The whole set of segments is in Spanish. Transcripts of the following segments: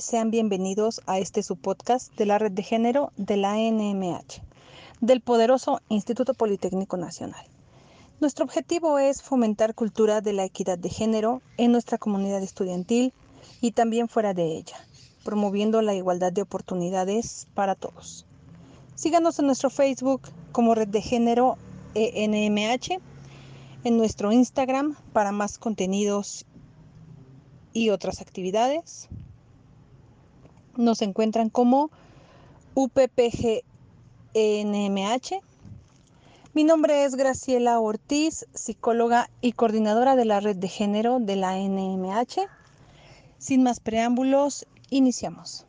Sean bienvenidos a este su podcast de la red de género de la NMH, del poderoso Instituto Politécnico Nacional. Nuestro objetivo es fomentar cultura de la equidad de género en nuestra comunidad estudiantil y también fuera de ella, promoviendo la igualdad de oportunidades para todos. Síganos en nuestro Facebook como Red de Género ENMH, en nuestro Instagram para más contenidos y otras actividades. Nos encuentran como UPPGNMH. Mi nombre es Graciela Ortiz, psicóloga y coordinadora de la red de género de la NMH. Sin más preámbulos, iniciamos.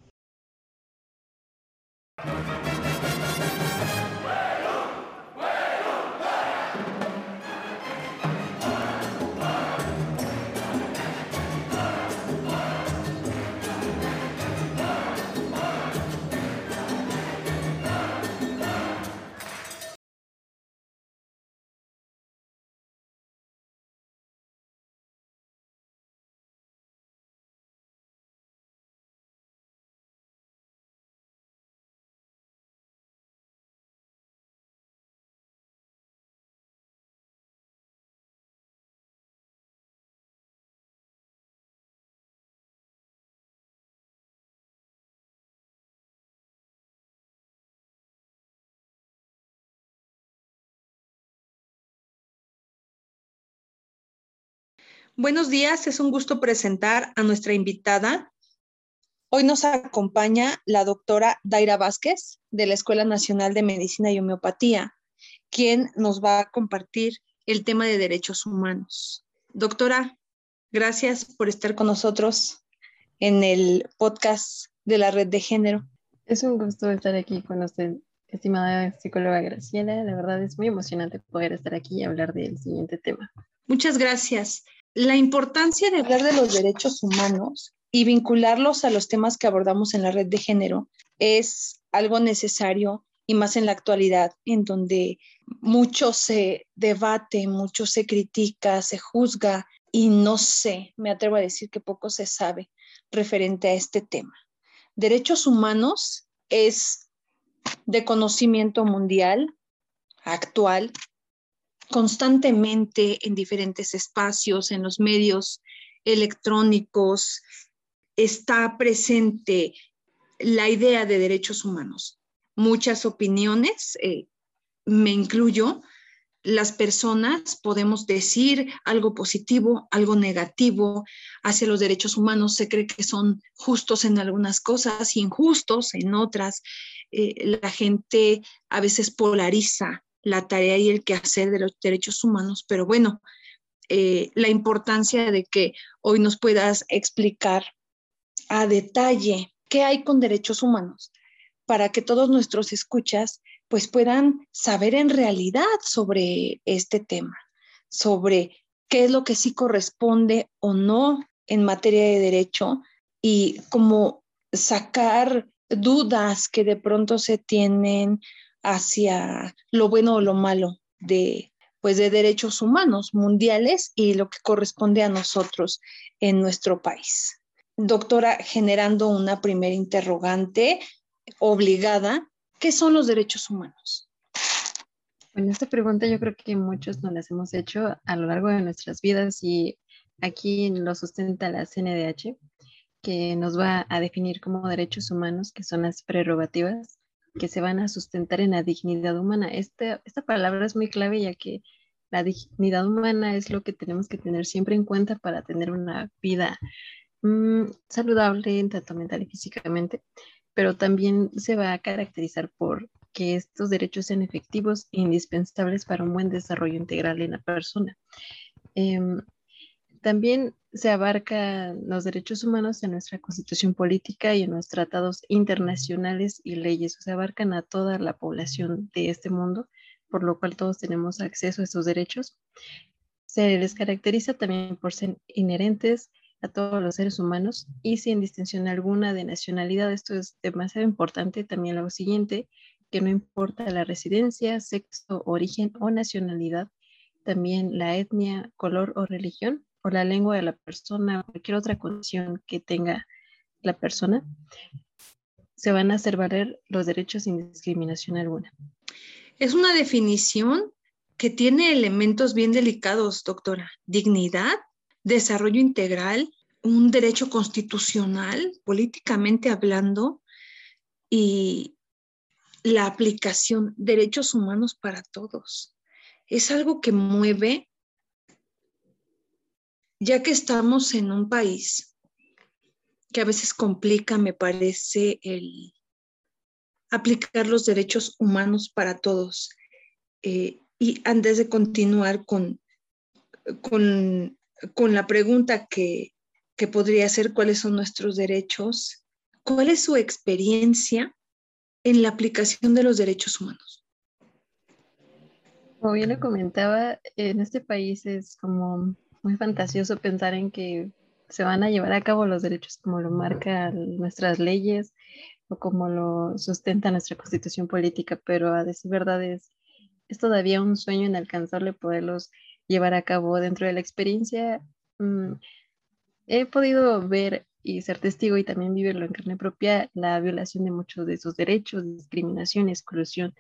Buenos días, es un gusto presentar a nuestra invitada. Hoy nos acompaña la doctora Daira Vázquez de la Escuela Nacional de Medicina y Homeopatía, quien nos va a compartir el tema de derechos humanos. Doctora, gracias por estar con nosotros en el podcast de la red de género. Es un gusto estar aquí con usted, estimada psicóloga Graciela. La verdad es muy emocionante poder estar aquí y hablar del siguiente tema. Muchas gracias la importancia de hablar de los derechos humanos y vincularlos a los temas que abordamos en la red de género es algo necesario y más en la actualidad, en donde mucho se debate, mucho se critica, se juzga y no sé, me atrevo a decir que poco se sabe referente a este tema. Derechos humanos es de conocimiento mundial actual constantemente en diferentes espacios, en los medios electrónicos, está presente la idea de derechos humanos. Muchas opiniones, eh, me incluyo, las personas podemos decir algo positivo, algo negativo hacia los derechos humanos. Se cree que son justos en algunas cosas injustos en otras. Eh, la gente a veces polariza la tarea y el quehacer de los derechos humanos, pero bueno, eh, la importancia de que hoy nos puedas explicar a detalle qué hay con derechos humanos para que todos nuestros escuchas pues puedan saber en realidad sobre este tema, sobre qué es lo que sí corresponde o no en materia de derecho y cómo sacar dudas que de pronto se tienen hacia lo bueno o lo malo de pues de derechos humanos mundiales y lo que corresponde a nosotros en nuestro país. Doctora, generando una primera interrogante obligada, ¿qué son los derechos humanos? Bueno, esta pregunta yo creo que muchos nos las hemos hecho a lo largo de nuestras vidas y aquí lo sustenta la CNDH, que nos va a definir como derechos humanos, que son las prerrogativas que se van a sustentar en la dignidad humana. Este, esta palabra es muy clave ya que la dignidad humana es lo que tenemos que tener siempre en cuenta para tener una vida mm, saludable, tanto mental y físicamente, pero también se va a caracterizar por que estos derechos sean efectivos e indispensables para un buen desarrollo integral en la persona. Em, también se abarcan los derechos humanos en nuestra constitución política y en los tratados internacionales y leyes, o sea, abarcan a toda la población de este mundo, por lo cual todos tenemos acceso a estos derechos. Se les caracteriza también por ser inherentes a todos los seres humanos y sin distinción alguna de nacionalidad. Esto es demasiado importante. También lo siguiente, que no importa la residencia, sexo, origen o nacionalidad, también la etnia, color o religión, o la lengua de la persona, cualquier otra condición que tenga la persona, se van a hacer valer los derechos sin discriminación alguna. Es una definición que tiene elementos bien delicados, doctora. Dignidad, desarrollo integral, un derecho constitucional, políticamente hablando, y la aplicación, derechos humanos para todos. Es algo que mueve, ya que estamos en un país que a veces complica, me parece, el aplicar los derechos humanos para todos. Eh, y antes de continuar con, con, la pregunta que, que podría ser cuáles son nuestros derechos, ¿cuál es su experiencia en la aplicación de los derechos humanos? Como bien lo comentaba, en este país es como muy fantasioso pensar en que se van a llevar a cabo los derechos como lo marcan nuestras leyes o como lo sustenta nuestra constitución política, pero a decir verdad es, es todavía un sueño inalcanzable poderlos llevar a cabo dentro de la experiencia. Mm, he podido ver y ser testigo y también vivirlo en carne propia la violación de muchos de esos derechos, discriminación, exclusión.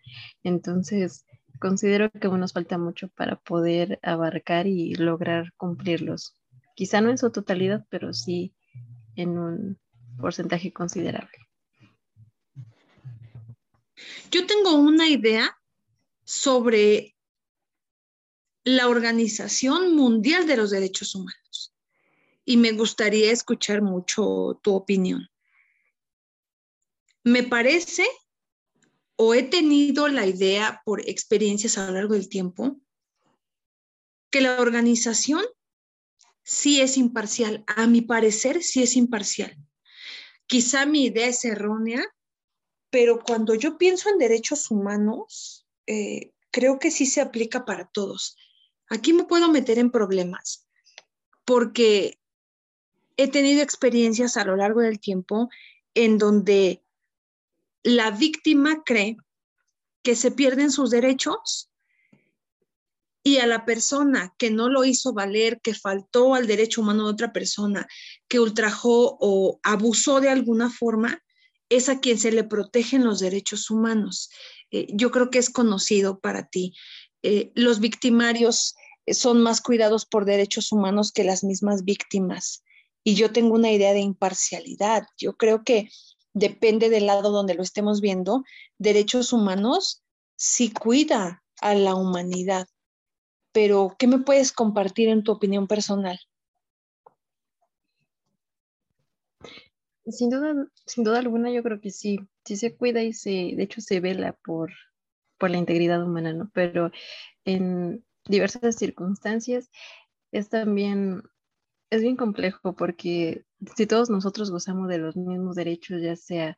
Entonces, considero que aún nos falta mucho para poder abarcar y lograr cumplirlos. Quizá no en su totalidad, pero sí en un porcentaje considerable. Yo tengo una idea sobre la Organización Mundial de los Derechos Humanos y me gustaría escuchar mucho tu opinión. Me parece o he tenido la idea por experiencias a lo largo del tiempo que la organización sí es imparcial. A mi parecer, sí es imparcial. Quizá mi idea es errónea, pero cuando yo pienso en derechos humanos, eh, creo que sí se aplica para todos. Aquí me puedo meter en problemas, porque he tenido experiencias a lo largo del tiempo en donde la víctima cree que se pierden sus derechos y a la persona que no lo hizo valer, que faltó al derecho humano de otra persona, que ultrajó o abusó de alguna forma, es a quien se le protegen los derechos humanos. Eh, yo creo que es conocido para ti. Eh, los victimarios eh, son más cuidados por derechos humanos que las mismas víctimas. Y yo tengo una idea de imparcialidad. Yo creo que depende del lado donde lo estemos viendo, derechos humanos sí cuida a la humanidad pero ¿qué me puedes compartir en tu opinión personal? Sin duda, sin duda alguna, yo creo que sí, sí se cuida y se, de hecho, se vela por, por la integridad humana, ¿no? Pero en diversas circunstancias es también, es bien complejo porque si todos nosotros gozamos de los mismos derechos, ya sea,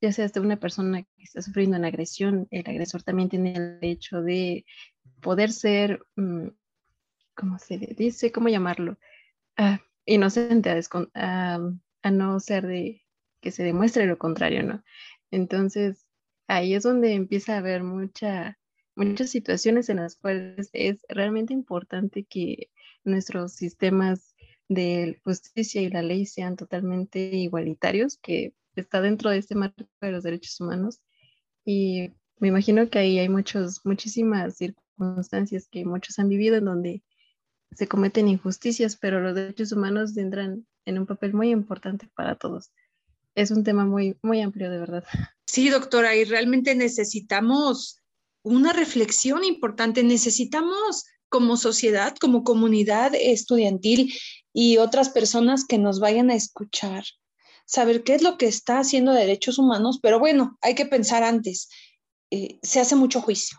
ya sea hasta una persona que está sufriendo una agresión, el agresor también tiene el derecho de poder ser, mm, ¿cómo se dice? ¿Cómo llamarlo? Ah, inocente a, a, no ser de que se demuestre lo contrario, ¿no? Entonces, ahí es donde empieza a haber mucha, muchas situaciones en las cuales es realmente importante que nuestros sistemas de justicia y la ley sean totalmente igualitarios, que está dentro de este marco de los derechos humanos. Y me imagino que ahí hay muchos, muchísimas circunstancias que muchos han vivido en donde se cometen injusticias, pero los derechos humanos entran en un papel muy importante para todos. Es un tema muy, muy amplio, de verdad. Sí, doctora, y realmente necesitamos una reflexión importante. Necesitamos como sociedad, como comunidad estudiantil y otras personas que nos vayan a escuchar, saber qué es lo que está haciendo derechos humanos, pero bueno, hay que pensar antes. Eh, se hace mucho juicio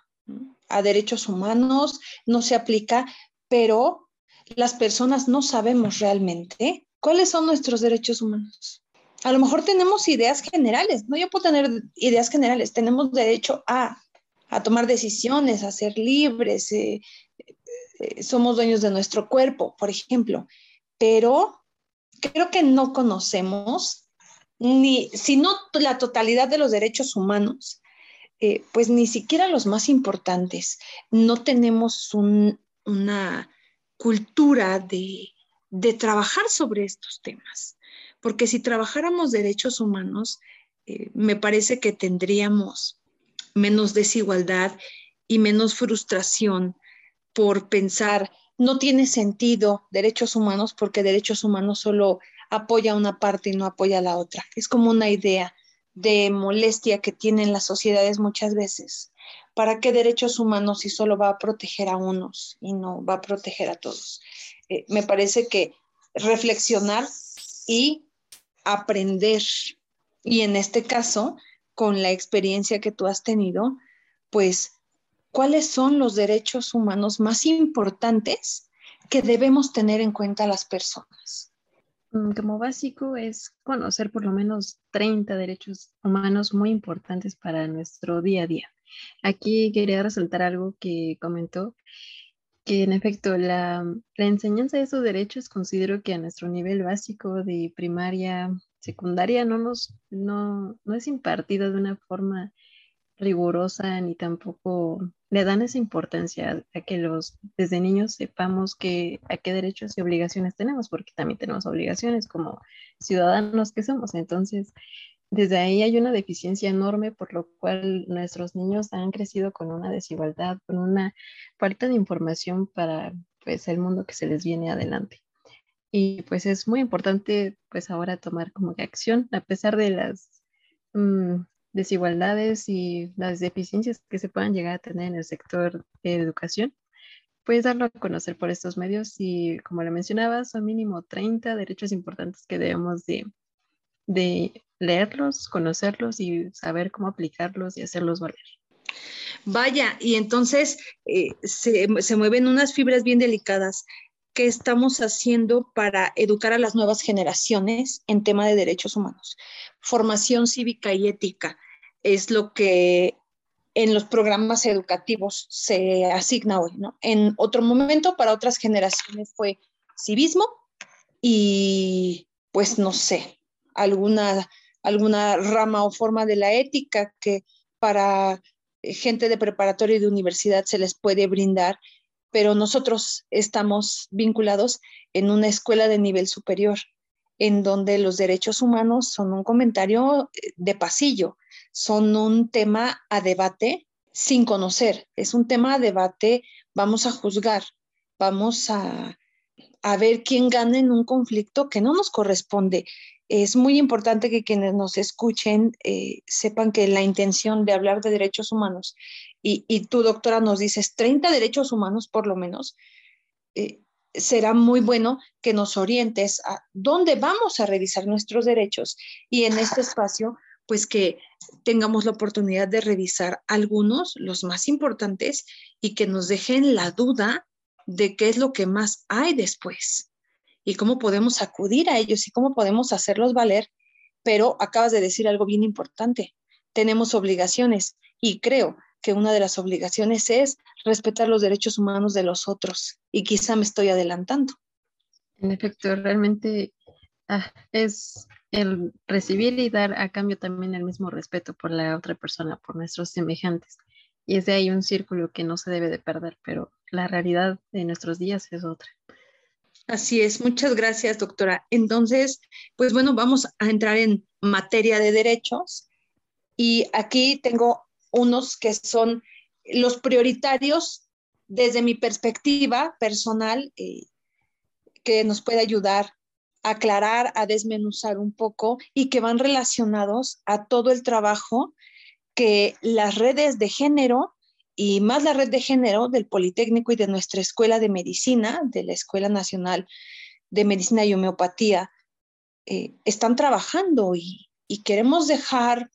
a derechos humanos, no se aplica, pero las personas no sabemos realmente cuáles son nuestros derechos humanos. A lo mejor tenemos ideas generales, no yo puedo tener ideas generales, tenemos derecho a, a tomar decisiones, a ser libres, eh, eh, somos dueños de nuestro cuerpo, por ejemplo, pero creo que no conocemos ni, si no la totalidad de los derechos humanos, eh, pues ni siquiera los más importantes. No tenemos una cultura de, trabajar sobre estos temas. porque si trabajáramos derechos humanos, eh, me parece que tendríamos menos desigualdad y menos frustración por pensar, no tiene sentido derechos humanos porque derechos humanos solo apoya una parte y no apoya la otra. Es como una idea de molestia que tienen las sociedades muchas veces. ¿Para qué derechos humanos si solo va a proteger a unos y no va a proteger a todos? Eh, me parece que reflexionar y aprender, y en este caso, con la experiencia que tú has tenido, pues, ¿cuáles son los derechos humanos más importantes que debemos tener en cuenta las personas? Mm, como básico es conocer por lo menos 30 derechos humanos muy importantes para nuestro día a día. Aquí quería resaltar algo que comentó, que en efecto la, la enseñanza de esos derechos considero que a nuestro nivel básico de primaria, secundaria no nos no, no es impartida de una forma rigurosa ni tampoco le dan esa importancia a que los desde niños sepamos que a qué derechos y obligaciones tenemos, porque también tenemos obligaciones como ciudadanos que somos. Entonces, desde ahí hay una deficiencia enorme, por lo cual nuestros niños han crecido con una desigualdad, con una falta de información para pues el mundo que se les viene adelante. Y pues es muy importante pues ahora tomar como que acción, a pesar de las mm, desigualdades y las deficiencias que se puedan llegar a tener en el sector de educación, puedes darlo a conocer por estos medios y como le mencionaba, son mínimo 30 derechos importantes que debemos de, de leerlos, conocerlos y saber cómo aplicarlos y hacerlos valer. Vaya, y entonces eh, se, se mueven unas fibras bien delicadas. ¿Qué estamos haciendo para educar a las nuevas generaciones en tema de derechos humanos? Formación cívica y ética es lo que en los programas educativos se asigna hoy. En otro momento, para otras generaciones fue civismo y, pues, no sé, alguna, alguna rama o forma de la ética que para gente de preparatoria y de universidad se les puede brindar, pero nosotros estamos vinculados en una escuela de nivel superior, en donde los derechos humanos son un comentario de pasillo, son un tema a debate sin conocer, es un tema a debate, vamos a juzgar, vamos a, ver quién gana en un conflicto que no nos corresponde. Es muy importante que quienes nos escuchen eh, sepan que la intención de hablar de derechos humanos, y, y tú, doctora, nos dices 30 derechos humanos por lo menos, eh, será muy bueno que nos orientes a dónde vamos a revisar nuestros derechos y en este espacio pues que tengamos la oportunidad de revisar algunos, los más importantes, y que nos dejen la duda de qué es lo que más hay después y cómo podemos acudir a ellos y cómo podemos hacerlos valer. Pero acabas de decir algo bien importante, tenemos obligaciones y creo que una de las obligaciones es respetar los derechos humanos de los otros y quizá me estoy adelantando. En efecto, realmente ah, es el recibir y dar a cambio también el mismo respeto por la otra persona, por nuestros semejantes. Y es de ahí un círculo que no se debe de perder, pero la realidad de nuestros días es otra. Así es, muchas gracias, doctora. Entonces, pues bueno, vamos a entrar en materia de derechos y aquí tengo unos que son los prioritarios desde mi perspectiva personal eh, que nos puede ayudar aclarar, a desmenuzar un poco y que van relacionados a todo el trabajo que las redes de género y más la red de género del Politécnico y de nuestra Escuela de Medicina, de la Escuela Nacional de Medicina y Homeopatía, eh, están trabajando y, y queremos dejar,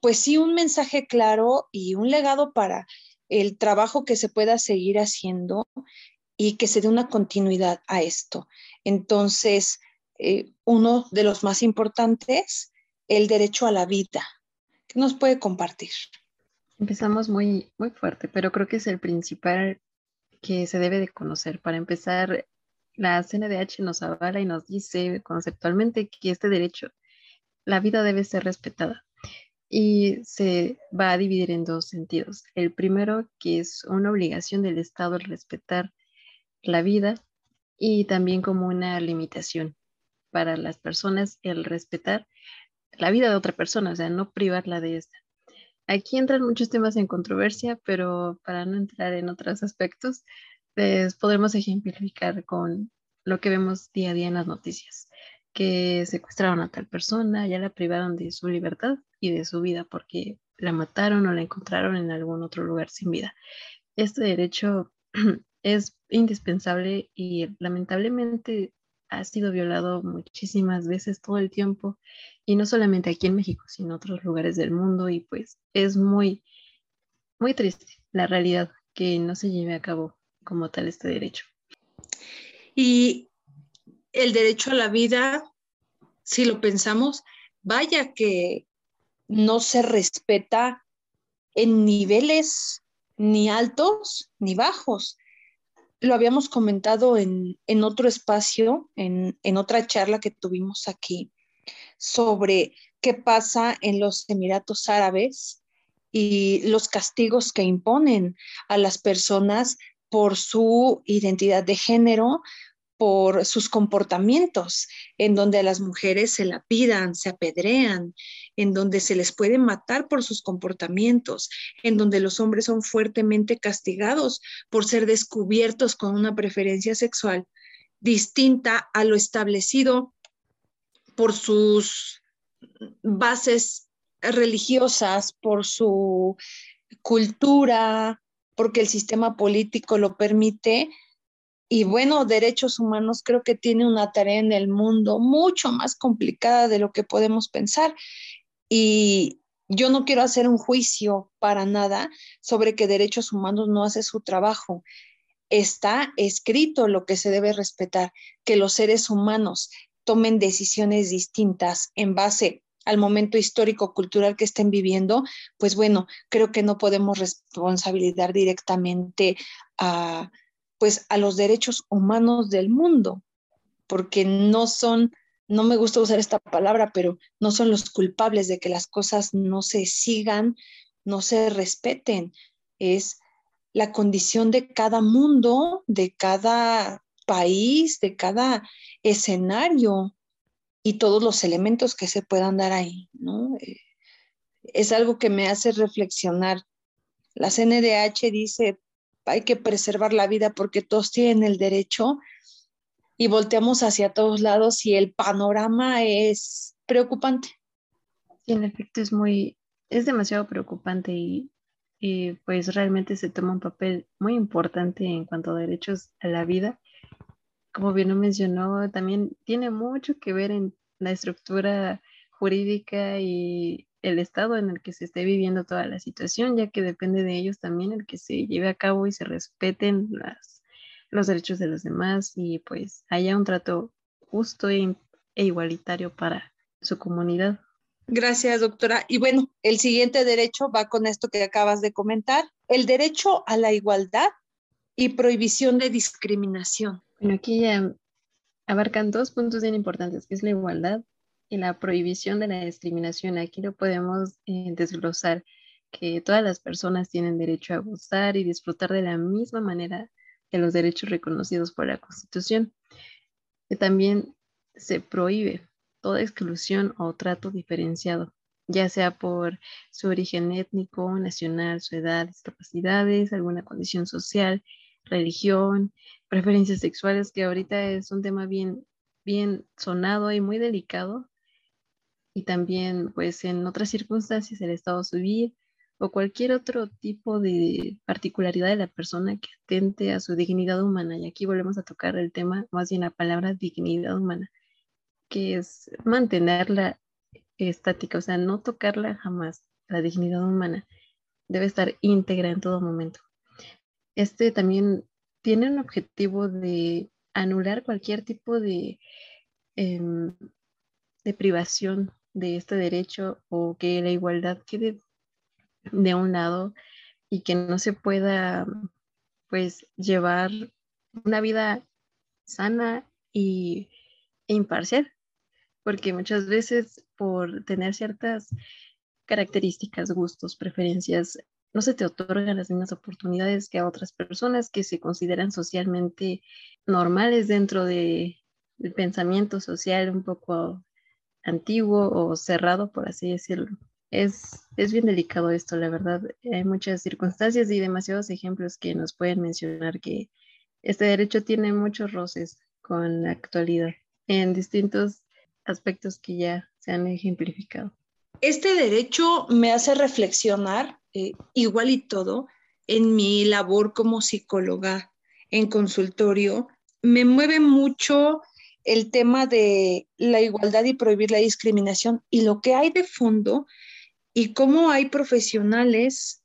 pues sí, un mensaje claro y un legado para el trabajo que se pueda seguir haciendo y que se dé una continuidad a esto. Entonces, eh, uno de los más importantes, el derecho a la vida. ¿Qué nos puede compartir? Empezamos muy, muy fuerte, pero creo que es el principal que se debe de conocer. Para empezar, la CNDH nos avala y nos dice conceptualmente que este derecho, la vida debe ser respetada. Y se va a dividir en dos sentidos. El primero, que es una obligación del Estado el respetar la vida y también como una limitación para las personas el respetar la vida de otra persona, o sea, no privarla de esta. Aquí entran muchos temas en controversia, pero para no entrar en otros aspectos, pues podremos ejemplificar con lo que vemos día a día en las noticias, que secuestraron a tal persona, ya la privaron de su libertad y de su vida porque la mataron o la encontraron en algún otro lugar sin vida. Este derecho es indispensable y lamentablemente ha sido violado muchísimas veces todo el tiempo y no solamente aquí en México, sino en otros lugares del mundo y pues es muy, muy triste la realidad que no se lleve a cabo como tal este derecho. Y el derecho a la vida, si lo pensamos, vaya que no se respeta en niveles ni altos ni bajos. Lo habíamos comentado en, otro espacio, en, en, otra charla que tuvimos aquí, sobre qué pasa en los Emiratos Árabes y los castigos que imponen a las personas por su identidad de género, por sus comportamientos, en donde a las mujeres se la pidan, se apedrean, en donde se les puede matar por sus comportamientos, en donde los hombres son fuertemente castigados por ser descubiertos con una preferencia sexual distinta a lo establecido por sus bases religiosas, por su cultura, porque el sistema político lo permite, y bueno, derechos humanos creo que tiene una tarea en el mundo mucho más complicada de lo que podemos pensar. Y yo no quiero hacer un juicio para nada sobre que derechos humanos no hace su trabajo. Está escrito lo que se debe respetar, que los seres humanos tomen decisiones distintas en base al momento histórico cultural que estén viviendo, pues bueno, creo que no podemos responsabilizar directamente a pues a los derechos humanos del mundo, porque no son, no me gusta usar esta palabra, pero no son los culpables de que las cosas no se sigan, no se respeten. Es la condición de cada mundo, de cada país, de cada escenario y todos los elementos que se puedan dar ahí, ¿no? Eh, es algo que me hace reflexionar. La CNDH dice, hay que preservar la vida porque todos tienen el derecho y volteamos hacia todos lados y el panorama es preocupante. En efecto es muy, es demasiado preocupante y, pues realmente se toma un papel muy importante en cuanto a derechos a la vida. Como bien lo mencionó, también tiene mucho que ver en la estructura jurídica y el estado en el que se esté viviendo toda la situación, ya que depende de ellos también el que se lleve a cabo y se respeten las, los derechos de los demás y pues haya un trato justo e, e igualitario para su comunidad. Gracias, doctora. Y bueno, el siguiente derecho va con esto que acabas de comentar, el derecho a la igualdad y prohibición de discriminación. Bueno, aquí ya abarcan dos puntos bien importantes, que es la igualdad y la prohibición de la discriminación. Aquí lo podemos eh, desglosar, que todas las personas tienen derecho a gozar y disfrutar de la misma manera de los derechos reconocidos por la Constitución. Que también se prohíbe toda exclusión o trato diferenciado, ya sea por su origen étnico, nacional, su edad, discapacidades, alguna condición social, religión, preferencias sexuales, que ahorita es un tema bien, bien sonado y muy delicado, y también pues en otras circunstancias el estado civil o cualquier otro tipo de particularidad de la persona que atente a su dignidad humana. Y aquí volvemos a tocar el tema, más bien la palabra dignidad humana, que es mantenerla estática, o sea, no tocarla jamás, la dignidad humana. Debe estar íntegra en todo momento. Este también tiene un objetivo de anular cualquier tipo de, em, de privación de este derecho o que la igualdad quede de un lado y que no se pueda pues llevar una vida sana y, e imparcial, porque muchas veces por tener ciertas características, gustos, preferencias, no se te otorgan las mismas oportunidades que a otras personas que se consideran socialmente normales dentro de, el pensamiento social un poco antiguo o cerrado, por así decirlo. Es, es bien delicado esto, la verdad. Hay muchas circunstancias y demasiados ejemplos que nos pueden mencionar que este derecho tiene muchos roces con la actualidad en distintos aspectos que ya se han ejemplificado. Este derecho me hace reflexionar, eh, igual y todo, en mi labor como psicóloga en consultorio, me mueve mucho el tema de la igualdad y prohibir la discriminación y lo que hay de fondo y cómo hay profesionales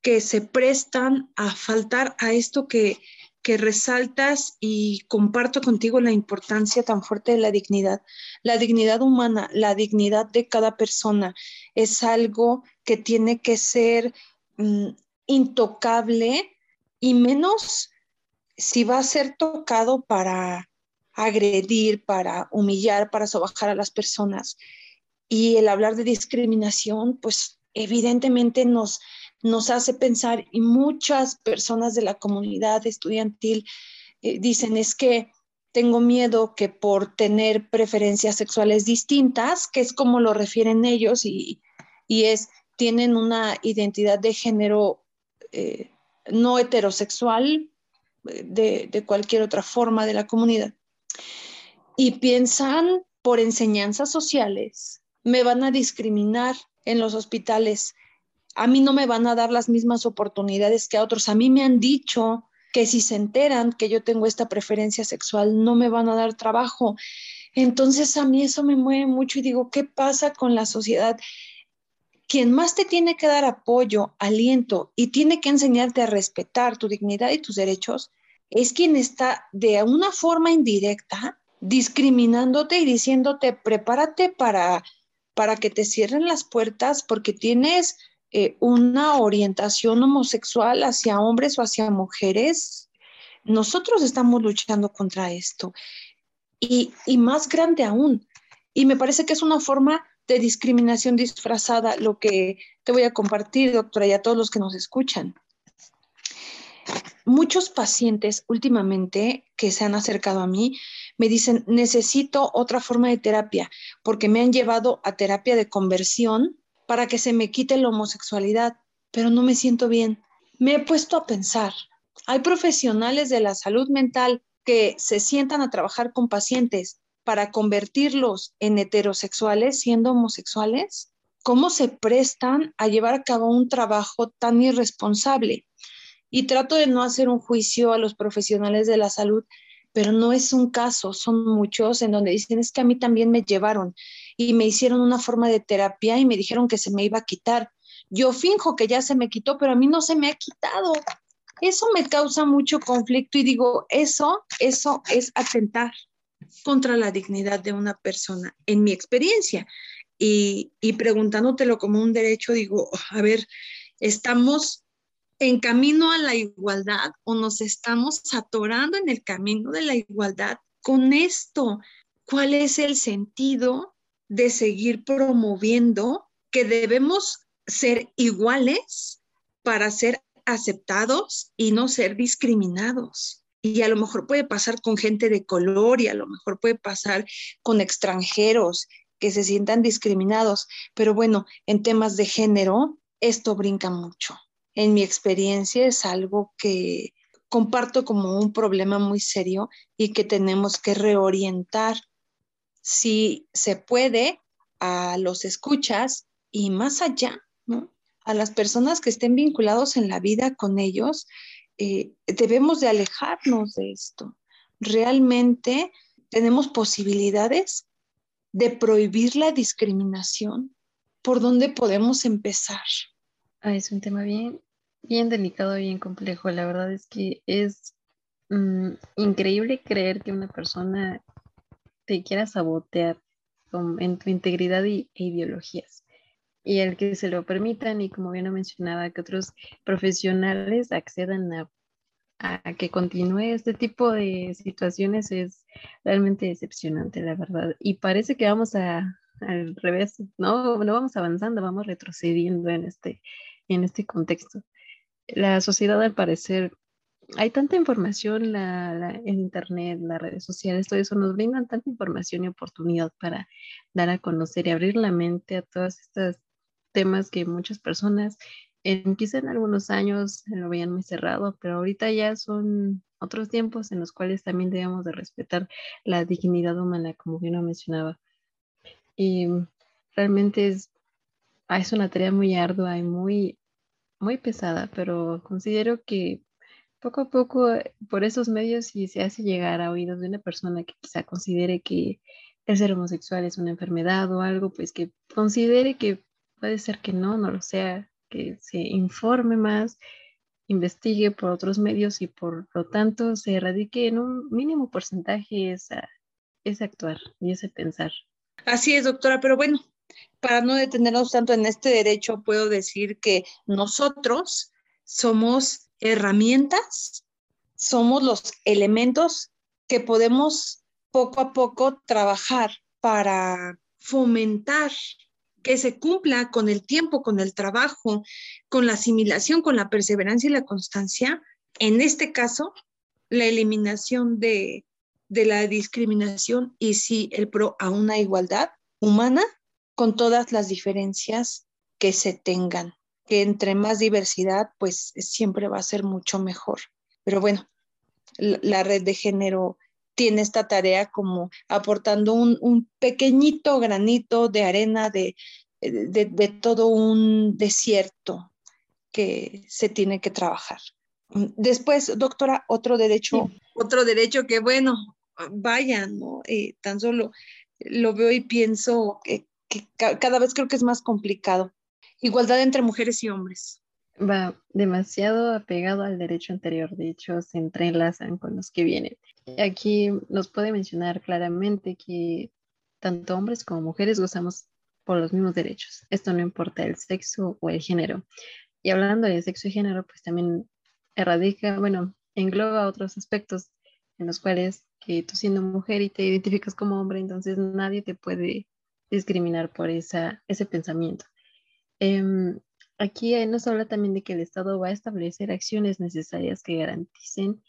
que se prestan a faltar a esto que, que resaltas y comparto contigo la importancia tan fuerte de la dignidad. La dignidad humana, la dignidad de cada persona es algo que tiene que ser mm, intocable y menos si va a ser tocado para agredir, para humillar, para sobajar a las personas. Y el hablar de discriminación, pues evidentemente nos, nos hace pensar, y muchas personas de la comunidad estudiantil eh, dicen, es que tengo miedo que por tener preferencias sexuales distintas, que es como lo refieren ellos, y, es, tienen una identidad de género eh, no heterosexual, de, de cualquier otra forma de la comunidad y piensan por enseñanzas sociales, me van a discriminar en los hospitales, a mí no me van a dar las mismas oportunidades que a otros, a mí me han dicho que si se enteran que yo tengo esta preferencia sexual, no me van a dar trabajo. Entonces a mí eso me mueve mucho y digo, ¿qué pasa con la sociedad? Quien más te tiene que dar apoyo, aliento y tiene que enseñarte a respetar tu dignidad y tus derechos es quien está de una forma indirecta discriminándote y diciéndote, prepárate para, para que te cierren las puertas porque tienes eh, una orientación homosexual hacia hombres o hacia mujeres. Nosotros estamos luchando contra esto. Y, y más grande aún. Y me parece que es una forma de discriminación disfrazada lo que te voy a compartir, doctora, y a todos los que nos escuchan muchos pacientes últimamente que se han acercado a mí me dicen, necesito otra forma de terapia porque me han llevado a terapia de conversión para que se me quite la homosexualidad, pero no me siento bien. Me he puesto a pensar, hay profesionales de la salud mental que se sientan a trabajar con pacientes para convertirlos en heterosexuales siendo homosexuales. ¿Cómo se prestan a llevar a cabo un trabajo tan irresponsable? y trato de no hacer un juicio a los profesionales de la salud, pero no es un caso, son muchos en donde dicen es que a mí también me llevaron y me hicieron una forma de terapia y me dijeron que se me iba a quitar. Yo finjo que ya se me quitó, pero a mí no se me ha quitado. Eso me causa mucho conflicto y digo, eso, eso es atentar contra la dignidad de una persona, en mi experiencia. Y, y preguntándotelo como un derecho, digo, a ver, estamos en camino a la igualdad o nos estamos atorando en el camino de la igualdad con esto. ¿Cuál es el sentido de seguir promoviendo que debemos ser iguales para ser aceptados y no ser discriminados? Y a lo mejor puede pasar con gente de color y a lo mejor puede pasar con extranjeros que se sientan discriminados. Pero bueno, en temas de género, esto brinca mucho en mi experiencia es algo que comparto como un problema muy serio y que tenemos que reorientar si se puede a los escuchas y más allá, a las personas que estén vinculados en la vida con ellos, eh, debemos de alejarnos de esto. Realmente tenemos posibilidades de prohibir la discriminación. ¿Por dónde podemos empezar? Es un tema bien, bien delicado, bien complejo. La verdad es que es mm, increíble creer que una persona te quiera sabotear en tu integridad y, e ideologías. Y el que se lo permitan y como bien lo mencionaba, que otros profesionales accedan a, a que continúe este tipo de situaciones es realmente decepcionante, la verdad. Y parece que vamos a, al revés, no, no vamos avanzando, vamos retrocediendo en este, en este contexto la sociedad al parecer hay tanta información, la, en Internet, las redes sociales, todo eso nos brindan tanta información y oportunidad para dar a conocer y abrir la mente a todos estos temas que muchas personas en algunos años lo veían muy cerrado, pero ahorita ya son otros tiempos en los cuales también debemos de respetar la dignidad humana, como bien lo mencionaba. Y realmente es, ah, es una tarea muy ardua y muy, muy pesada, pero considero que poco a poco por esos medios si se hace llegar a oídos de una persona que quizá considere que el ser homosexual es una enfermedad o algo, pues que considere que puede ser que no, no lo sea, que se informe más, investigue por otros medios y por lo tanto se erradique en un mínimo porcentaje esa, ese actuar y ese pensar. Así es, doctora, pero bueno, para no detenernos tanto en este derecho, puedo decir que nosotros somos herramientas, somos los elementos que podemos poco a poco trabajar para fomentar que se cumpla con el tiempo, con el trabajo, con la asimilación, con la perseverancia y la constancia, en este caso, la eliminación de, la discriminación y sí el pro a una igualdad humana con todas las diferencias que se tengan, que entre más diversidad, pues siempre va a ser mucho mejor. Pero bueno, la red de género tiene esta tarea como aportando un, pequeñito granito de arena de, de, todo un desierto que se tiene que trabajar. Después, doctora, otro derecho, otro derecho que, bueno, vaya, ¿no? Eh, tan solo lo veo y pienso que, cada vez creo que es más complicado. Igualdad entre mujeres y hombres va demasiado apegado al derecho anterior, de hecho se entrelazan con los que vienen. Aquí nos puede mencionar claramente que tanto hombres como mujeres gozamos por los mismos derechos. Esto no importa el sexo o el género. Y hablando de sexo y género, pues también erradica, bueno, engloba otros aspectos en los cuales que tú siendo mujer y te identificas como hombre, entonces nadie te puede discriminar por ese pensamiento. Em, Aquí eh, nos habla también de que el Estado va a establecer acciones necesarias que garanticen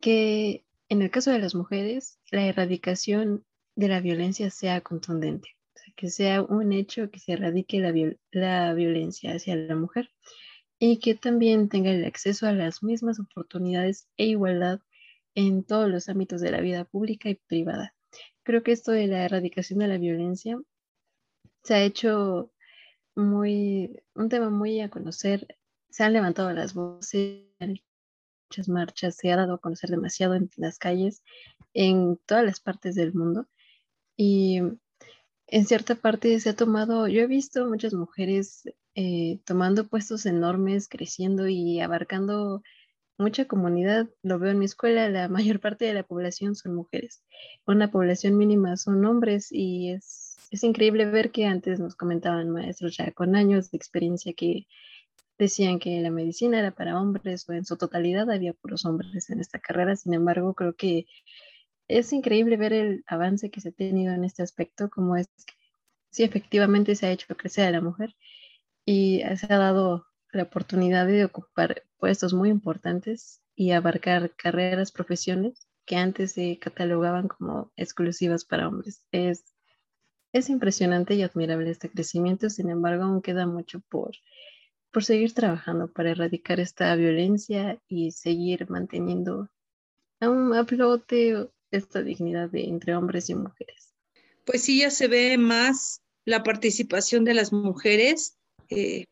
que en el caso de las mujeres la erradicación de la violencia sea contundente, que sea un hecho que se erradique la, la violencia hacia la mujer y que también tenga el acceso a las mismas oportunidades e igualdad en todos los ámbitos de la vida pública y privada. Creo que esto de la erradicación de la violencia se ha hecho muy, un tema muy a conocer. Se han levantado las voces, muchas marchas, se ha dado a conocer demasiado en las calles, en todas las partes del mundo. Y en cierta parte se ha tomado, yo he visto muchas mujeres eh, tomando puestos enormes, creciendo y abarcando mucha comunidad. Lo veo en mi escuela, la mayor parte de la población son mujeres. Una población mínima son hombres y es es increíble ver que antes nos comentaban maestros ya con años de experiencia que decían que la medicina era para hombres o en su totalidad había puros hombres en esta carrera. Sin embargo, creo que es increíble ver el avance que se ha tenido en este aspecto, como es que sí efectivamente se ha hecho crecer a la mujer y se ha dado la oportunidad de ocupar puestos muy importantes y abarcar carreras, profesiones que antes se catalogaban como exclusivas para hombres. Es es impresionante y admirable este crecimiento, sin embargo, aún queda mucho por, por seguir trabajando para erradicar esta violencia y seguir manteniendo aún a flote esta dignidad de, entre hombres y mujeres. Pues sí, ya se ve más la participación de las mujeres. Eh,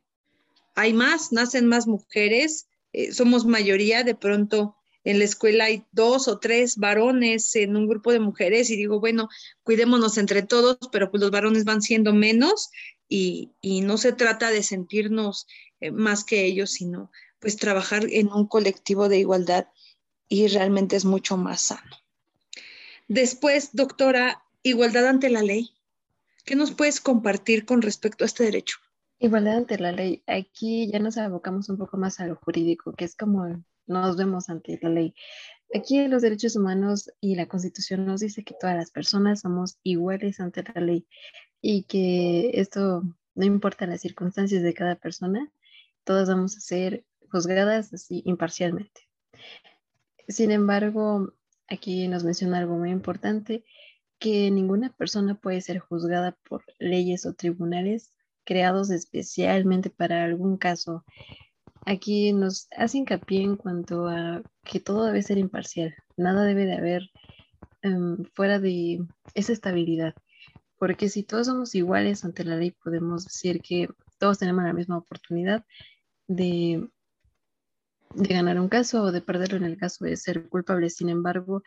hay más, nacen más mujeres, eh, somos mayoría, de pronto en la escuela hay dos o tres varones en un grupo de mujeres y digo, bueno, cuidémonos entre todos, pero pues los varones van siendo menos y, no se trata de sentirnos eh, más que ellos, sino pues trabajar en un colectivo de igualdad y realmente es mucho más sano. Después, doctora, igualdad ante la ley. ¿Qué nos puedes compartir con respecto a este derecho? Igualdad ante la ley. Aquí ya nos abocamos un poco más a lo jurídico, que es como nos vemos ante la ley. Aquí los derechos humanos y la constitución nos dice que todas las personas somos iguales ante la ley y que esto no importa las circunstancias de cada persona, todas vamos a ser juzgadas así imparcialmente. Sin embargo, aquí nos menciona algo muy importante, que ninguna persona puede ser juzgada por leyes o tribunales creados especialmente para algún caso. Aquí nos hace hincapié en cuanto a que todo debe ser imparcial, nada debe de haber em, fuera de esa estabilidad, porque si todos somos iguales ante la ley, podemos decir que todos tenemos la misma oportunidad de, de ganar un caso o de perderlo en el caso de ser culpable. Sin embargo,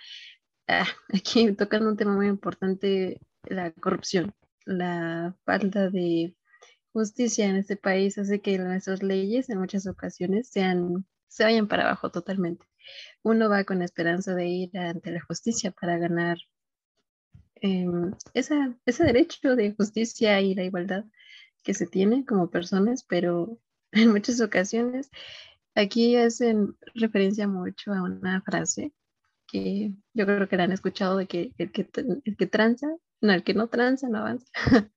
ah, aquí tocando un tema muy importante, la corrupción, la falta de justicia en este país hace que nuestras leyes en muchas ocasiones sean, se vayan para abajo totalmente. Uno va con la esperanza de ir ante la justicia para ganar em, ese derecho de justicia y la igualdad que se tiene como personas, pero en muchas ocasiones aquí hacen referencia mucho a una frase que yo creo que la han escuchado de que el que, el que tranza, no, el que no tranza no avanza.